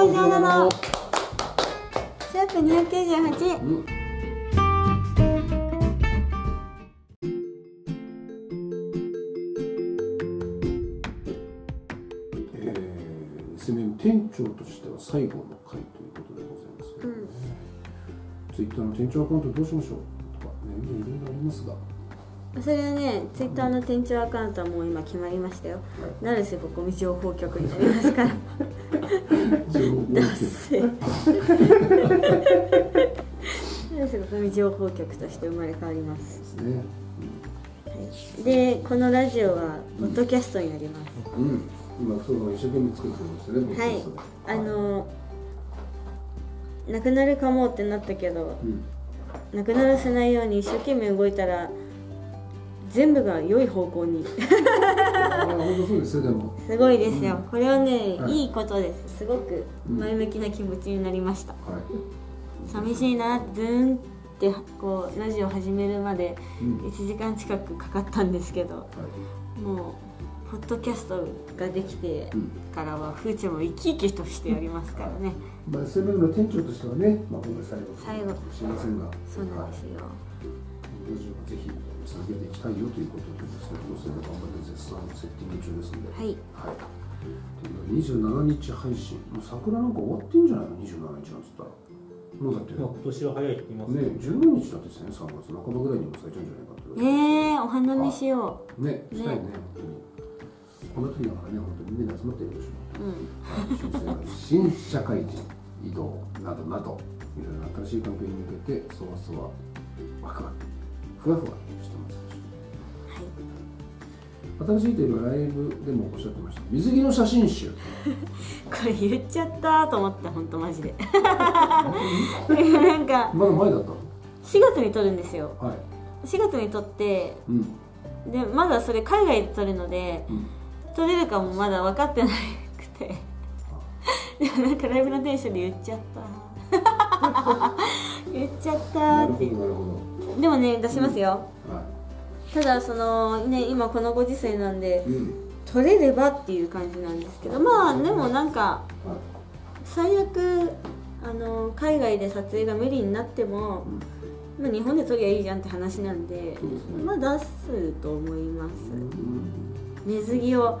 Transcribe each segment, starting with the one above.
こしょうなのシャープ298、うん。えー、セメン店長としては最後の回ということでございますけどね、ツイッターの店長アカウントどうしましょうとかねいろいろありますが。それはねツイッターの店長アカウントはもう今決まりましたよ。なるせここ情報局になりますから 情報ダッセーなるせ情報局として生まれ変わりますですねはいでこのラジオはポッドキャストになります、うん今そうの一生懸命作ってましたねはいあのなくなるかもってなったけどうんなくならせないように一生懸命動いたら全部が良い方向に。すごいですよ、これはね、はい。い、いことです。すごく前向きな気持ちになりました、はい。寂しいなズーンってこうラジオ始めるまでうん。1時間近くかかったんですけどはい。もうポッドキャストができてうんからはふーちゃんも生き生きとしてやりますからね。まあ、セブンの店長としてはね、まあ、今回最後最後。しれませんが、そうなんですよ、はぜひ続けていきたいよということでですね、このせいで頑張って絶賛セッティング中ですので、はいはい。ということで27日配信、もう桜なんか終わってんじゃないの、27日なんつったら。もうだって、今年は早いって言いますね。15日だってですね、3月半ばぐらいにも咲いちゃうんじゃないかという。えー、お花見しよね、したいね、本当に。この時だからね、本当にみんなで集まってるでしょ。ううんはい新社会人移動などなどいろいろな新しい環境に向けてそわそわワクワクふわふわしてます。でしょはい。新しいといえばライブでもおっしゃってました。水着の写真集。これ言っちゃったと思って本当マジで。なんかまだ前だったの？4月に撮るんですよ。はい。4月に撮ってうん。でまだそれ海外で撮るのでうん。撮れるかもまだ分かってなくて。でもなんかライブのテンションで言っちゃった。言っちゃったってどなるほでもね出しますよ、どはただそのね今このご時世なんでいうん。撮れればっていう感じなんですけどまあでもなんかは最悪あの海外で撮影が無理になっても、まあ、日本で撮りゃいいじゃんって話なんでね。まあ出すと思います。うん。水着を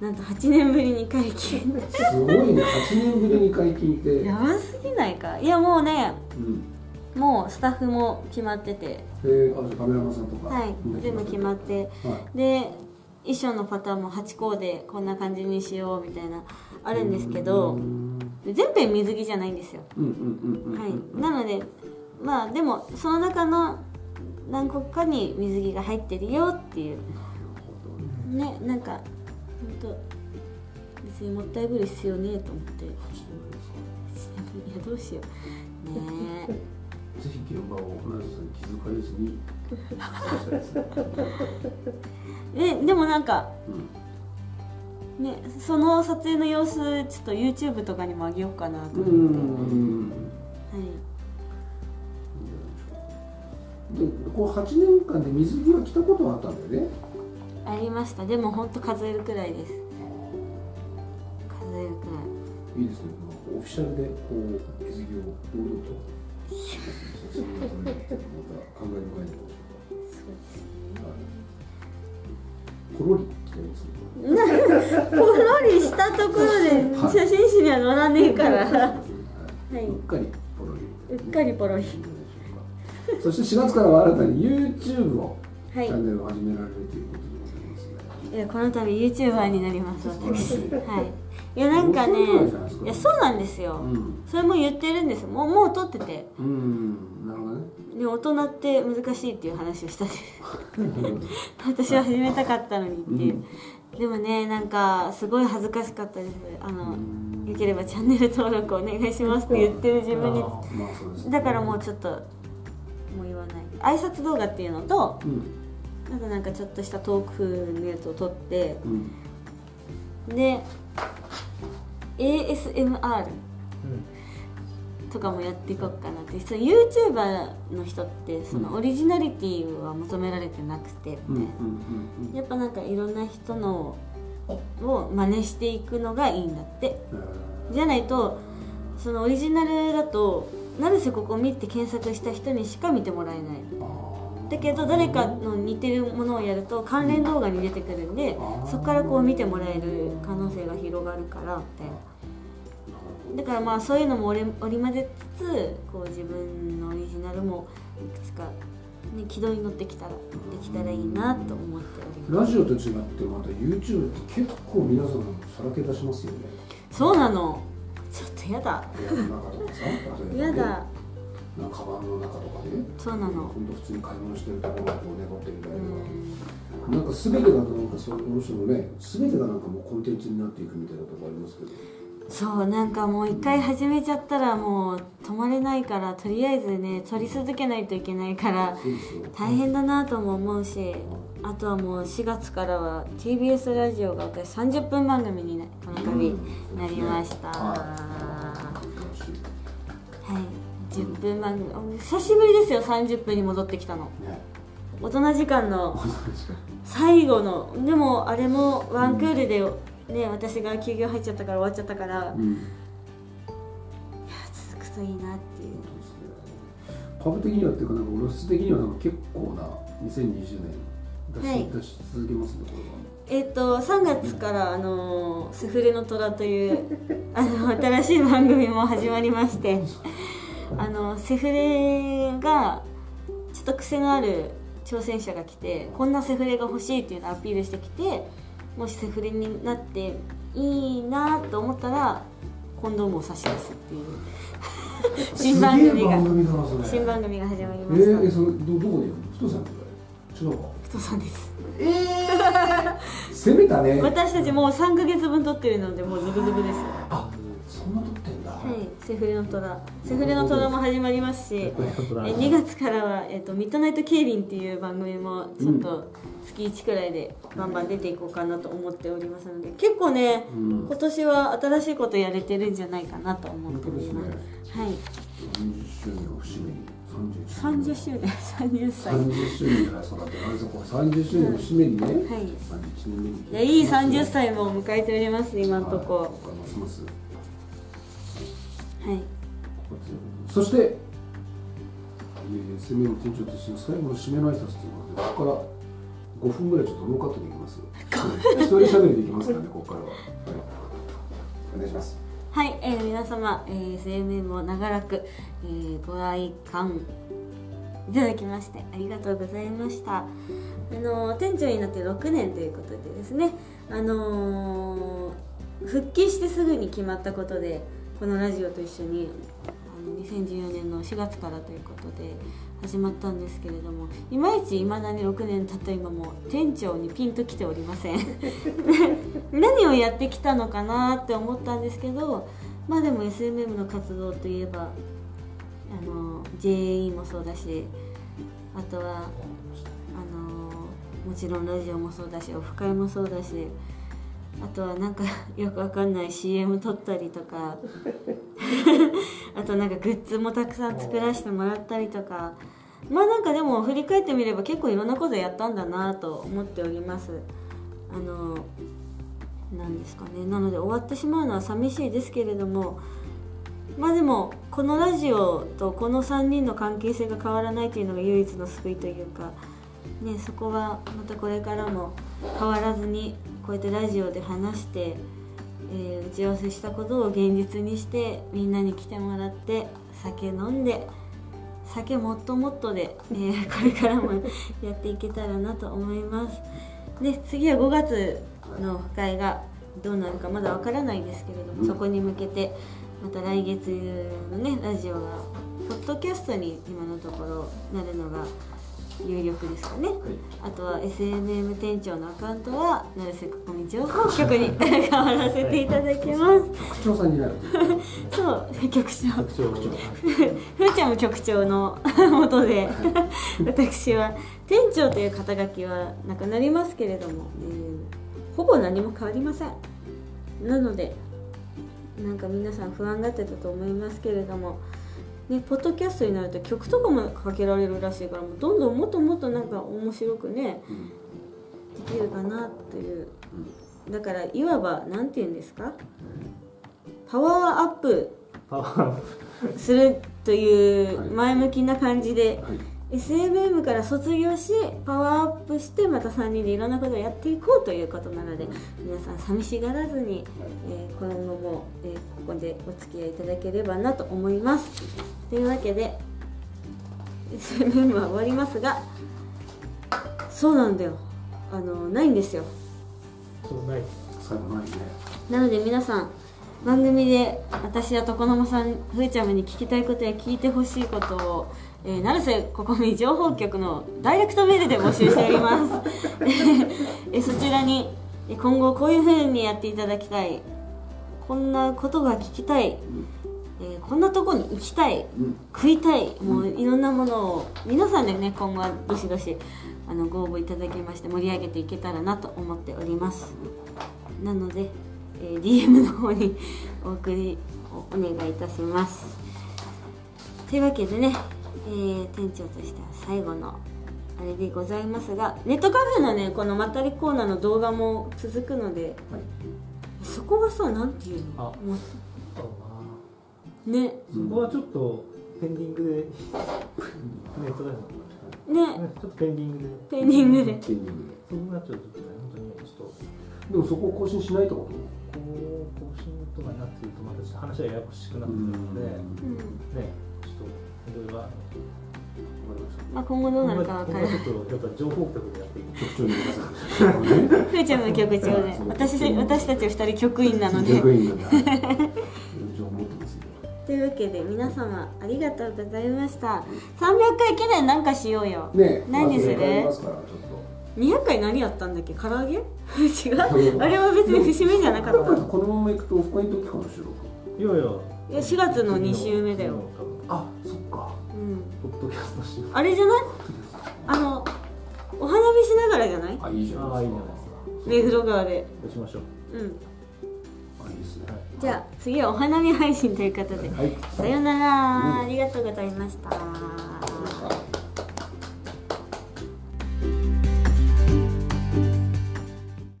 なんと8年ぶりに解禁。すごいね。8年ぶりに解禁って。やばすぎないか？いやもうねうんもうスタッフも決まってて。えー、あじゃあカメラマンさんとか。はい全部決まって。はい。で衣装のパターンも8個でこんな感じにしようみたいなあるんですけどうん。全編水着じゃないんですよ。はい、なのでまあでもその中の何個かに水着が入ってるよっていう。ね。なんか本当別にもったいぶる必要ねえと思って。いやどうしよう。ねぜひ現場をナイさんに気づかれずに。えででもなんかうん。ねその撮影の様子ちょっと YouTube とかにもあげようかなと思って、うん。はい、でこう8年間で水着は着たことはあったんだよね。ありました。でも本当数えるくらいです。数えるくらい。いいですね。オフィシャルでこう水着を堂々と写真を撮るっていうのはまた考え深いんじゃないでしょうか、はい、コロリ着てます。ねポロリしたところで写真誌には載らねえから。はい、うっかりポロリ。うっかりポロリ。そして4月からは新たに YouTube をチはい。ャンネルを始められるということでございますね、いやこの度 YouTuber になります私。はい。いやなんかねいやそうなんですよ、うん。それも言ってるんですもうもう撮ってて。うんなるほどね。で大人って難しいっていう話をしたんです。私は始めたかったのにっていう、でもねなんかすごい恥ずかしかったです。あの、よければチャンネル登録お願いしますって言ってる自分に。だからもうちょっともう言わない。挨拶動画っていうのとうんあとなんかちょっとしたトーク風のやつを撮ってうん。で ASMR うん。とかもやっていこうかなって。その YouTuber の人ってそのオリジナリティは求められてなくて、やっぱなんかいろんな人のを真似していくのがいいんだって。えー。じゃないとそのオリジナルだと成瀬ここ見って検索した人にしか見てもらえないだけど誰かの似てるものをやると関連動画に出てくるんでそこからこう見てもらえる可能性が広がるからみたいなだからまあそういうのも織り交ぜつつこう自分のオリジナルもいくつか、ね、軌道に乗ってきたらできたらいいなと思っております。ラジオと違ってまた YouTube って結構皆さんさらけ出しますよね。そうなの。ちょっとやだ。やだなんかカバンの中とかね。そうなの。今度普通に買い物してるところがこうってみたいうん。な、なんか全てがなんかその人のね全てがなんかもうコンテンツになっていくみたいなところありますけど。そうなんかもう一回始めちゃったらもう止まれないからとりあえずね撮り続けないといけないから大変だなとも思うしあとはもう4月からは TBS ラジオが私30分番組になこの度なりました、10分番組。久しぶりですよ30分に戻ってきたの。ね。大人時間の最後の。でもあれもワンクールで、ね私が休業入っちゃったから終わっちゃったから、いやうん続くといいなっていう株的にはっていうかなんか露出的にはなんか結構な2020年出し,、はい。出し続けますねこれは。えっ、と3月からあのスフレの虎というあの新しい番組も始まりまして あのセフレがちょっと癖のある挑戦者が来てこんなセフレが欲しいっていうのをアピールしてきてもしセフレになっていいなと思ったらコンドームを差し出すっていう。新番組が新番組が始まりえました、ー、えそれどどこでやるの？太さんとか違うか。太さんですえー、攻めたね。私たちもう3ヶ月分撮ってるのでもうズブズブです。よあそんな撮ってんだ、はい、セフレの虎。セフレの虎も始まりますし。え2月からは、えっとミッドナイト競輪っていう番組もちょっと月1くらいでバンバン出ていこうかなと思っておりますので結構ね、うん。今年は新しいことやれてるんじゃないかなと思っております。本はい。30周年を節目に30 30周年。30歳30周年。じゃないそうだってあれそこ30周年の節目にね、はい。まあ、1年目にいやいい30歳も迎えております今のとこ。はいはい。そして、えー、攻めの店長としての最後の締めの挨拶ということでここから5分ぐらいちょっとノーカットでいきます。一人喋りでいきますからねここからは、はい、お願いしますはい、えー皆様、えー、SMM を長らく、えーご愛観いただきましてありがとうございました。あの店長になって6年ということでですねあのー復帰してすぐに決まったことでこのラジオと一緒に2014年の4月からということで始まったんですけれどもいまいちいまだに6年経った今も店長にピンときておりません。何をやってきたのかなって思ったんですけどまあでも SMM の活動といえばあの JAE もそうだしあとはあのもちろんラジオもそうだしオフ会もそうだしあとはなんかよくわかんない CM 撮ったりとか。あとなんかグッズもたくさん作らせてもらったりとか。まあなんかでも振り返ってみれば結構いろんなことやったんだなと思っております。あのなんですかね。なので終わってしまうのは寂しいですけれども。まあでもこのラジオとこの3人の関係性が変わらないというのが唯一の救いというか、ね、そこはまたこれからも変わらずにこうやってラジオで話して、えー打ち合わせしたことを現実にしてみんなに来てもらって酒飲んで酒もっともっとで、えー これからもやっていけたらなと思います。で次は5月のオフ会がどうなるかまだわからないですけれども、うんそこに向けてまた来月のねラジオがポッドキャストに今のところなるのが有力ですかね、あとは SMM 店長のアカウントは成瀬ここみ情報局に 変わらせていただきます。局長さんになるそう局長。特徴ふーちゃんも局長の元で。私は店長という肩書きはなくなりますけれども、えーほぼ何も変わりません。なのでなんか皆さん不安がってたと思いますけれどもね、ポッドキャストになると曲とかもかけられるらしいからもうどんどんもっともっとなんか面白くねうんできるかなという。だからいわばなんて言うんですか？パワーアップパワーするというはい。前向きな感じで、はい SMM から卒業しパワーアップしてまた3人でいろんなことをやっていこうということなので皆さん寂しがらずに、えー今後も、えーここでお付き合いいただければなと思います。というわけで SMM は終わりますがそうなんだよ。あのないんですよ。そうない。最後ないね。なので皆さん番組で私や床の間さんふーちゃんに聞きたいことや聞いてほしいことを、えー、成瀬ここみ情報局のダイレクトメールで募集しております。えーそちらに今後こういうふうにやっていただきたい。こんなことが聞きたい、えーこんなとこに行きたい。食いたい。もういろんなものを皆さんでね今後はどしどしあのご応募いただきまして盛り上げていけたらなと思っております。なので、えー DM の方に お送りおお願いいたします。というわけでね、えー店長としては最後のあれでございますがネットカフェのねこのまったりコーナーの動画も続くのではい。そこはさなんていうの？あ。もそううね。なそこはちょっとペンディングでネットだよねね。ちょっとペンディングで。ペンディングで。エンディングそこがちょっとね本当にちょっとででもそこを更新しないってことこう更新とかになってるとまたちょっと話がややこしくなってくるので。ねうん。ちょっといろいまあ、今後どうなるかわからない。ちょっとやっぱ情報局でやっていく局長にくださいふーちゃんの局長で私私たち二人局員なので。局員なというわけで皆様ありがとうございました。300回記念なんかしようよ。ねえ。何する？まあそれ変わりますからちょっ200回何やったんだっけ？唐揚げ？違う？あれは別に節目じゃなかった。とこのまま行くとオフ会の時かも収録い。やいやいや。4月の2週目だよ、あれじゃない？あのお花見しながらじゃない？あいいじゃないああいいじゃですか。目黒川で。そうしましょう。うん。あいいですね。じゃあ次はお花見配信ということで。はい。さようなら。ありがとうございました。あ